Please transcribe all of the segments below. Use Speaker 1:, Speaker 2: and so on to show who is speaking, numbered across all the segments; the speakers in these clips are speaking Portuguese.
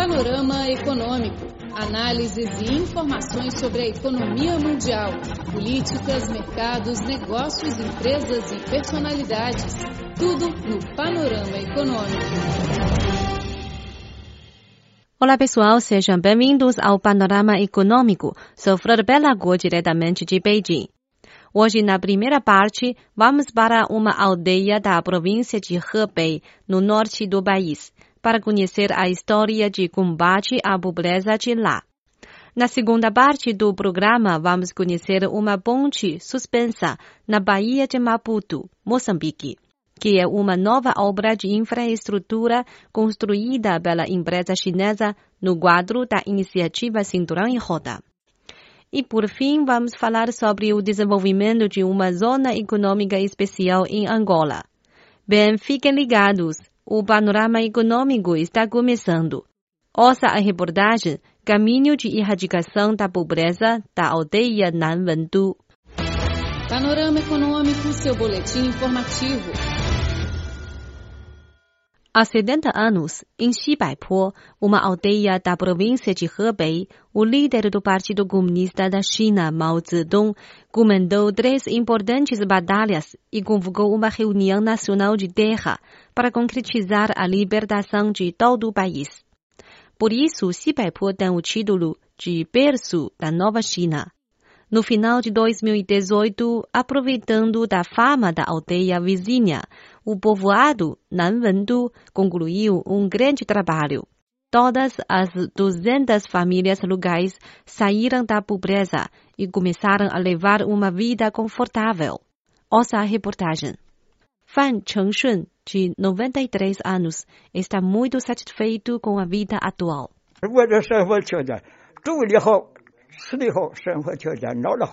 Speaker 1: Panorama Econômico. Análises e informações sobre a economia mundial, políticas, mercados, negócios, empresas e personalidades. Tudo no Panorama Econômico.
Speaker 2: Olá pessoal, sejam bem-vindos ao Panorama Econômico. Sou Flor Belago, diretamente de Beijing. Hoje, na primeira parte, vamos para uma aldeia da província de Hebei, no norte do país para conhecer a história de combate à pobreza de lá. Na segunda parte do programa, vamos conhecer uma ponte suspensa na Baía de Maputo, Moçambique, que é uma nova obra de infraestrutura construída pela empresa chinesa no quadro da iniciativa Cinturão em Roda. E por fim, vamos falar sobre o desenvolvimento de uma zona econômica especial em Angola. Bem, fiquem ligados o panorama econômico está começando. Ouça a reportagem Caminho de Erradicação da Pobreza da aldeia Nanvendu.
Speaker 1: Panorama Econômico, seu boletim informativo.
Speaker 2: Há 70 anos, em Xibaipo, uma aldeia da província de Hebei, o líder do Partido Comunista da China, Mao Zedong, comandou três importantes batalhas e convocou uma reunião nacional de terra para concretizar a libertação de todo o país. Por isso, Xibaipo tem o título de berço da nova China. No final de 2018, aproveitando da fama da aldeia vizinha, o povoado Nanvendu concluiu um grande trabalho. Todas as 200 famílias locais saíram da pobreza e começaram a levar uma vida confortável. Ouça a reportagem. Fan Chengshun, de 93 anos, está muito satisfeito com a vida atual.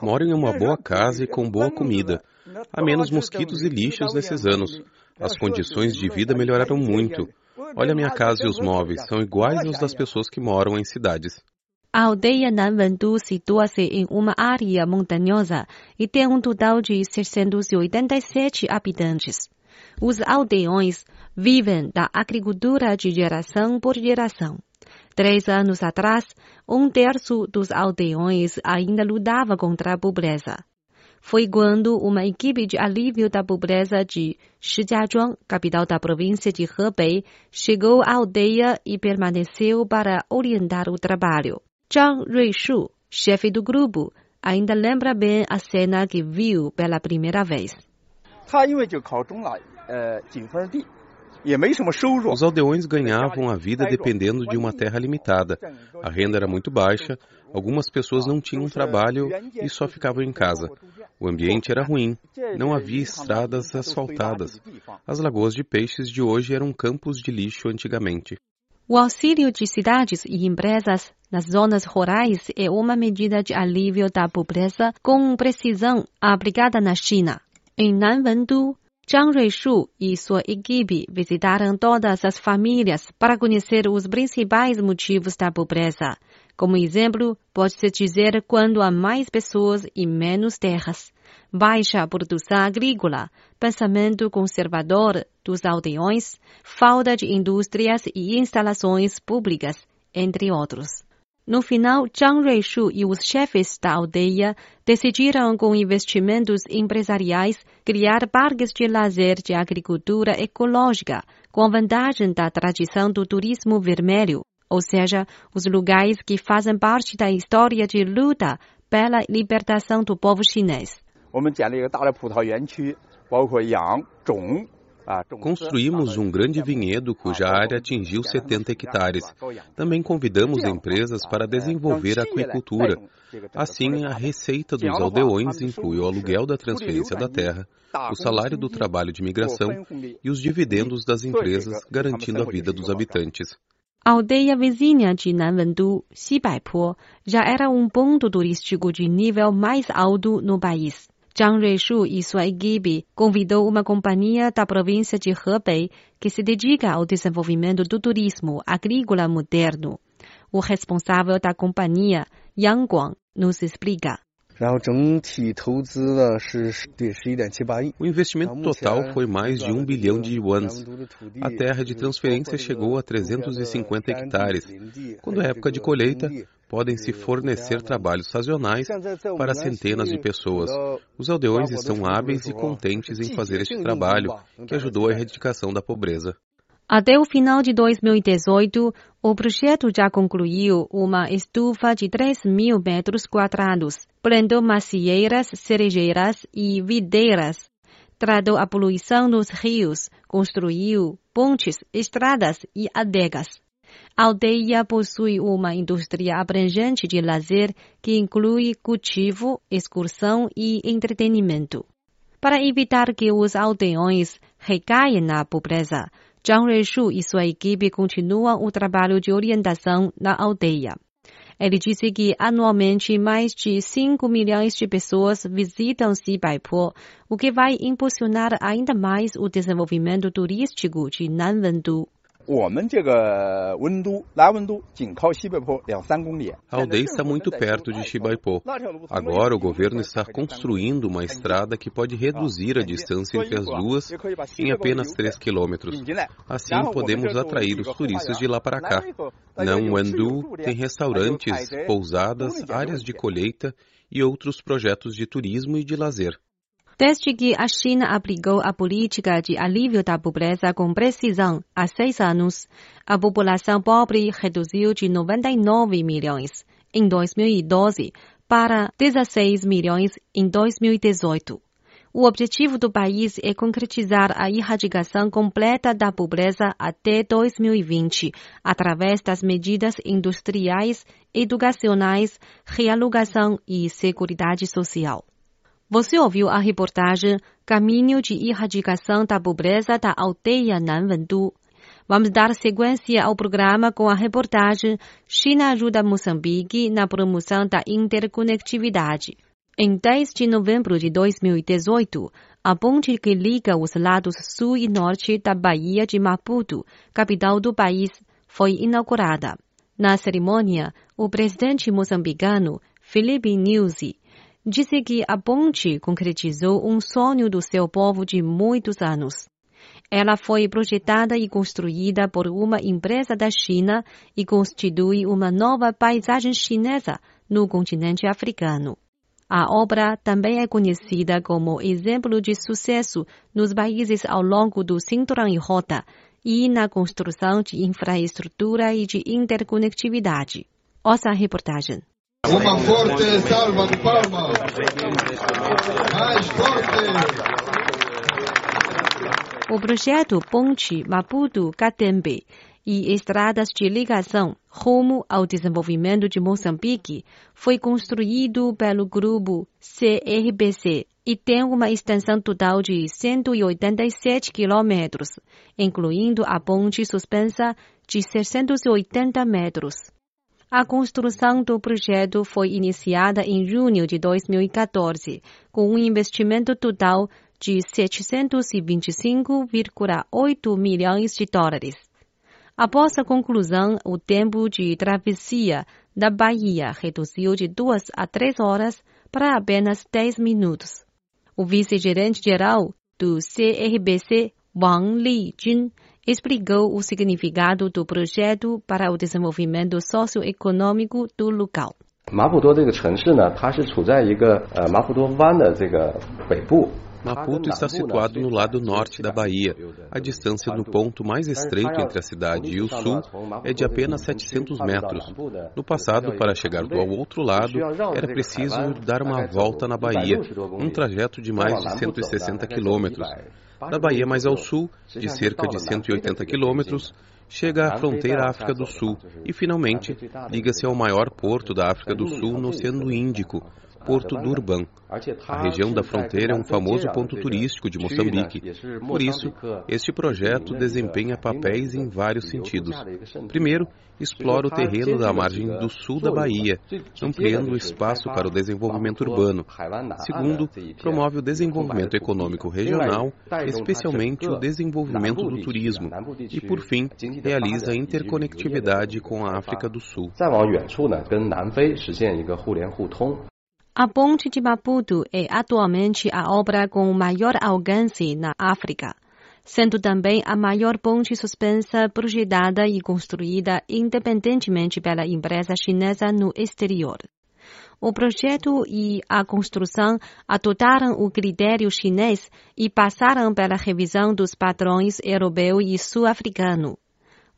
Speaker 3: Moro em uma boa casa e com boa comida. Há menos mosquitos e lixos nesses anos. As condições de vida melhoraram muito. Olha minha casa e os móveis, são iguais aos das pessoas que moram em cidades.
Speaker 2: A aldeia Nanvendu situa-se em uma área montanhosa e tem um total de 687 habitantes. Os aldeões vivem da agricultura de geração por geração. Três anos atrás, um terço dos aldeões ainda lutava contra a pobreza. Foi quando uma equipe de alívio da pobreza de Shijiazhuang, capital da província de Hebei, chegou à aldeia e permaneceu para orientar o trabalho. Zhang Ruishu, chefe do grupo, ainda lembra bem a cena que viu pela primeira vez.
Speaker 3: Os aldeões ganhavam a vida dependendo de uma terra limitada. A renda era muito baixa, algumas pessoas não tinham trabalho e só ficavam em casa. O ambiente era ruim, não havia estradas asfaltadas. As lagoas de peixes de hoje eram campos de lixo antigamente.
Speaker 2: O auxílio de cidades e empresas nas zonas rurais é uma medida de alívio da pobreza com precisão aplicada na China. Em Nanvendu, Zhang Ruishu e sua equipe visitaram todas as famílias para conhecer os principais motivos da pobreza. Como exemplo, pode-se dizer quando há mais pessoas e menos terras, baixa produção agrícola, pensamento conservador dos aldeões, falta de indústrias e instalações públicas, entre outros. No final, Zhang Ruishu e os chefes da aldeia decidiram, com investimentos empresariais, criar parques de lazer de agricultura ecológica, com a vantagem da tradição do turismo vermelho, ou seja, os lugares que fazem parte da história de luta pela libertação do povo chinês. 我们建了一个大的葡萄园区，包括养、
Speaker 3: 种 Construímos um grande vinhedo cuja área atingiu 70 hectares. Também convidamos empresas para desenvolver a aquicultura. Assim, a receita dos aldeões inclui o aluguel da transferência da terra, o salário do trabalho de migração e os dividendos das empresas, garantindo a vida dos habitantes.
Speaker 2: A aldeia vizinha de Nanvendu, Xibaipo, já era um ponto turístico de nível mais alto no país. Zhang Ruishu e sua equipe convidou uma companhia da província de Hebei que se dedica ao desenvolvimento do turismo agrícola moderno. O responsável da companhia, Yang Guang, nos explica.
Speaker 3: O investimento total foi mais de um bilhão de yuans. A terra de transferência chegou a 350 hectares. Quando é época de colheita, podem se fornecer trabalhos sazonais para centenas de pessoas. Os aldeões estão hábeis e contentes em fazer este trabalho, que ajudou a erradicação da pobreza.
Speaker 2: Até o final de 2018, o projeto já concluiu uma estufa de 3 mil metros quadrados, plantou macieiras, cerejeiras e videiras, tratou a poluição dos rios, construiu pontes, estradas e adegas. A aldeia possui uma indústria abrangente de lazer que inclui cultivo, excursão e entretenimento. Para evitar que os aldeões recaiam na pobreza, Ruishu e sua equipe continuam o trabalho de orientação na aldeia. Ele disse que anualmente mais de 5 milhões de pessoas visitam Xibaipo, o que vai impulsionar ainda mais o desenvolvimento turístico de Nanwendu.
Speaker 3: A aldeia está muito perto de Xibaipo. Agora o governo está construindo uma estrada que pode reduzir a distância entre as duas em apenas 3 quilômetros. Assim podemos atrair os turistas de lá para cá. Nanwandu tem restaurantes, pousadas, áreas de colheita e outros projetos de turismo e de lazer.
Speaker 2: Desde que a China aplicou a política de alívio da pobreza com precisão há seis anos, a população pobre reduziu de 99 milhões em 2012 para 16 milhões em 2018. O objetivo do país é concretizar a erradicação completa da pobreza até 2020, através das medidas industriais, educacionais, realocação e seguridade social. Você ouviu a reportagem Caminho de Erradicação da Pobreza da Aldeia Nanwendu. Vamos dar sequência ao programa com a reportagem China ajuda Moçambique na promoção da interconectividade. Em 10 de novembro de 2018, a ponte que liga os lados sul e norte da Baía de Maputo, capital do país, foi inaugurada. Na cerimônia, o presidente moçambicano Felipe Nyusi disse que a ponte concretizou um sonho do seu povo de muitos anos. Ela foi projetada e construída por uma empresa da China e constitui uma nova paisagem chinesa no continente africano. A obra também é conhecida como exemplo de sucesso nos países ao longo do cinturão e rota e na construção de infraestrutura e de interconectividade. Ouça a reportagem. Uma forte salva de palmas. Mais forte. O projeto Ponte Maputo-Catembe e Estradas de Ligação rumo ao desenvolvimento de Moçambique foi construído pelo grupo CRBC e tem uma extensão total de 187 quilômetros, incluindo a ponte suspensa de 680 metros. A construção do projeto foi iniciada em junho de 2014, com um investimento total de 725,8 milhões de dólares. Após a conclusão, o tempo de travessia da Bahia reduziu de duas a três horas para apenas 10 minutos. O vice-gerente-geral do CRBC, Wang Lijun, explicou o significado do projeto para o desenvolvimento socioeconômico do local. 马普多这个城市呢，它是处在一个呃马普多湾的这个北部。
Speaker 3: Maputo está situado no lado norte da Bahia. A distância no ponto mais estreito entre a cidade e o sul é de apenas 700 metros. No passado, para chegar do outro lado, era preciso dar uma volta na Bahia, um trajeto de mais de 160 quilômetros. Da Bahia mais ao sul, de cerca de 180 quilômetros, chega à fronteira África do Sul. E, finalmente, liga-se ao maior porto da África do Sul no Oceano Índico, Porto Durban. A região da fronteira é um famoso ponto turístico de Moçambique. Por isso, este projeto desempenha papéis em vários sentidos. Primeiro, explora o terreno da margem do sul da Bahia, ampliando o espaço para o desenvolvimento urbano. Segundo, promove o desenvolvimento econômico regional, especialmente o desenvolvimento do turismo. E, por fim, realiza a interconectividade com a África do Sul.
Speaker 2: A ponte de Maputo é atualmente a obra com maior alcance na África, sendo também a maior ponte suspensa projetada e construída independentemente pela empresa chinesa no exterior. O projeto e a construção adotaram o critério chinês e passaram pela revisão dos padrões europeu e sul-africano.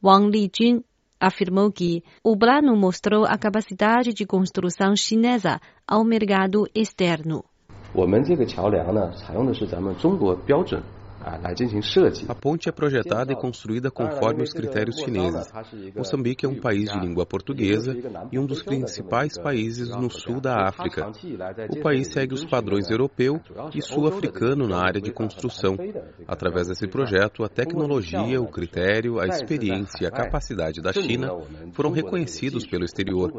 Speaker 2: Wang Lijun afirmou que o plano mostrou a capacidade de construção chinesa ao mercado externo.
Speaker 3: 我们这个桥梁呢，采用的是咱们中国标准 a ponte é projetada e construída conforme os critérios chineses. Moçambique é um país de língua portuguesa e um dos principais países no sul da África. O país segue os padrões europeu e sul-africano na área de construção. Através desse projeto, a tecnologia, o critério, a experiência e a capacidade da China foram reconhecidos pelo exterior.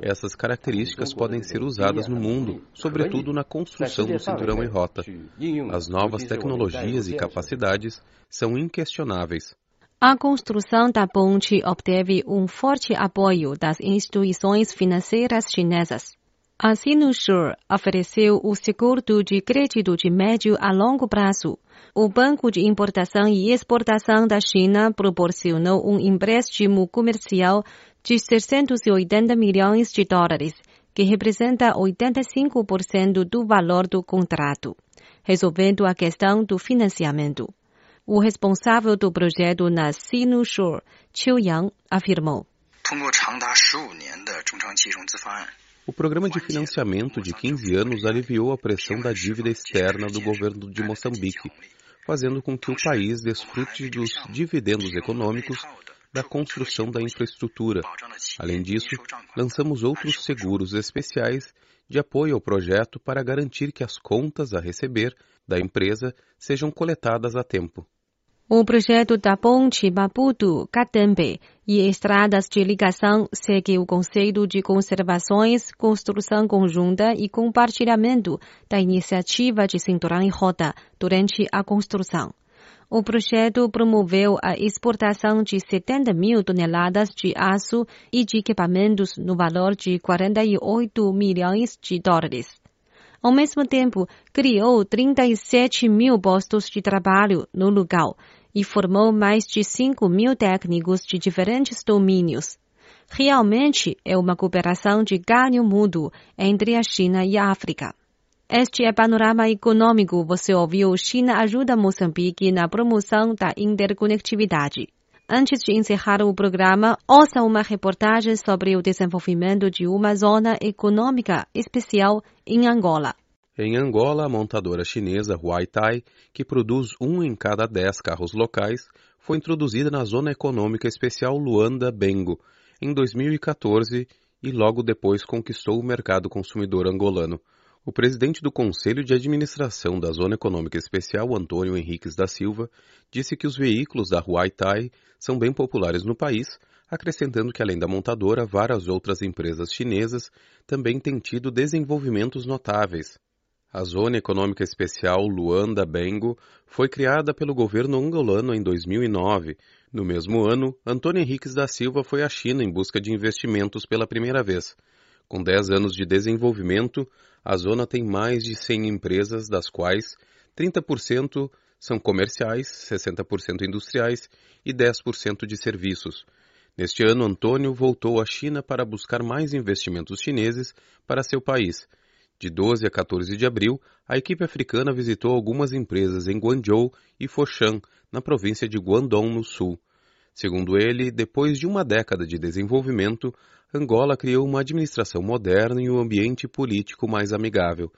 Speaker 3: Essas características podem ser usadas no mundo, sobretudo na construção do cinturão e rota. As novas tecnologias e capacidades são inquestionáveis.
Speaker 2: A construção da ponte obteve um forte apoio das instituições financeiras chinesas. A Sinusure ofereceu o seguro de crédito de médio a longo prazo. O Banco de Importação e Exportação da China proporcionou um empréstimo comercial de 680 milhões de dólares, que representa 85% do valor do contrato resolvendo a questão do financiamento. O responsável do projeto na Sinushore, Qiu Yang, afirmou.
Speaker 3: O programa de financiamento de 15 anos aliviou a pressão da dívida externa do governo de Moçambique, fazendo com que o país desfrute dos dividendos econômicos da construção da infraestrutura. Além disso, lançamos outros seguros especiais de apoio ao projeto para garantir que as contas a receber da empresa sejam coletadas a tempo.
Speaker 2: O projeto da ponte Maputo-Catembe e estradas de ligação segue o conceito de conservações, construção conjunta e compartilhamento da iniciativa de cinturão e rota durante a construção. O projeto promoveu a exportação de 70 mil toneladas de aço e de equipamentos no valor de 48 milhões de dólares. Ao mesmo tempo, criou 37 mil postos de trabalho no lugar e formou mais de 5 mil técnicos de diferentes domínios. Realmente é uma cooperação de ganho mútuo entre a China e a África. Este é Panorama Econômico. Você ouviu China ajuda Moçambique na promoção da interconectividade. Antes de encerrar o programa, ouça uma reportagem sobre o desenvolvimento de uma zona econômica especial em Angola.
Speaker 3: Em Angola, a montadora chinesa Huaitai, que produz um em cada dez carros locais, foi introduzida na Zona Econômica Especial Luanda-Bengo em 2014 e logo depois conquistou o mercado consumidor angolano. O presidente do Conselho de Administração da Zona Econômica Especial, Antônio Henriques da Silva, disse que os veículos da Huaitai são bem populares no país, acrescentando que além da montadora, várias outras empresas chinesas também têm tido desenvolvimentos notáveis. A Zona Econômica Especial Luanda Bengo foi criada pelo governo angolano em 2009. No mesmo ano, Antônio Henriques da Silva foi à China em busca de investimentos pela primeira vez. Com 10 anos de desenvolvimento, a zona tem mais de 100 empresas, das quais 30% são comerciais, 60% industriais e 10% de serviços. Neste ano, Antônio voltou à China para buscar mais investimentos chineses para seu país. De 12 a 14 de abril, a equipe africana visitou algumas empresas em Guangzhou e Foshan, na província de Guangdong, no sul. Segundo ele, depois de uma década de desenvolvimento, Angola criou uma administração moderna e um ambiente político mais amigável.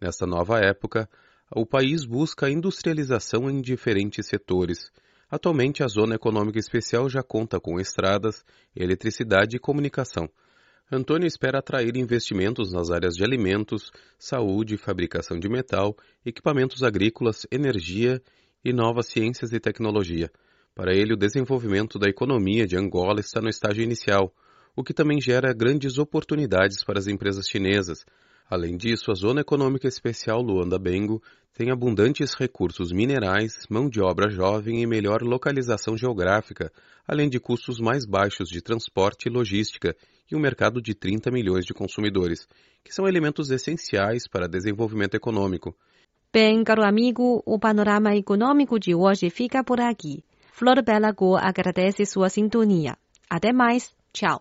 Speaker 3: Nesta nova época, o país busca a industrialização em diferentes setores. Atualmente, a Zona Econômica Especial já conta com estradas, eletricidade e comunicação. Antônio espera atrair investimentos nas áreas de alimentos, saúde, fabricação de metal, equipamentos agrícolas, energia e novas ciências e tecnologia. Para ele, o desenvolvimento da economia de Angola está no estágio inicial o que também gera grandes oportunidades para as empresas chinesas. Além disso, a Zona Econômica Especial Luanda-Bengo tem abundantes recursos minerais, mão de obra jovem e melhor localização geográfica, além de custos mais baixos de transporte e logística e um mercado de 30 milhões de consumidores, que são elementos essenciais para desenvolvimento econômico.
Speaker 2: Bem, caro amigo, o panorama econômico de hoje fica por aqui. Flor Bela Go agradece sua sintonia. Até mais. Tchau.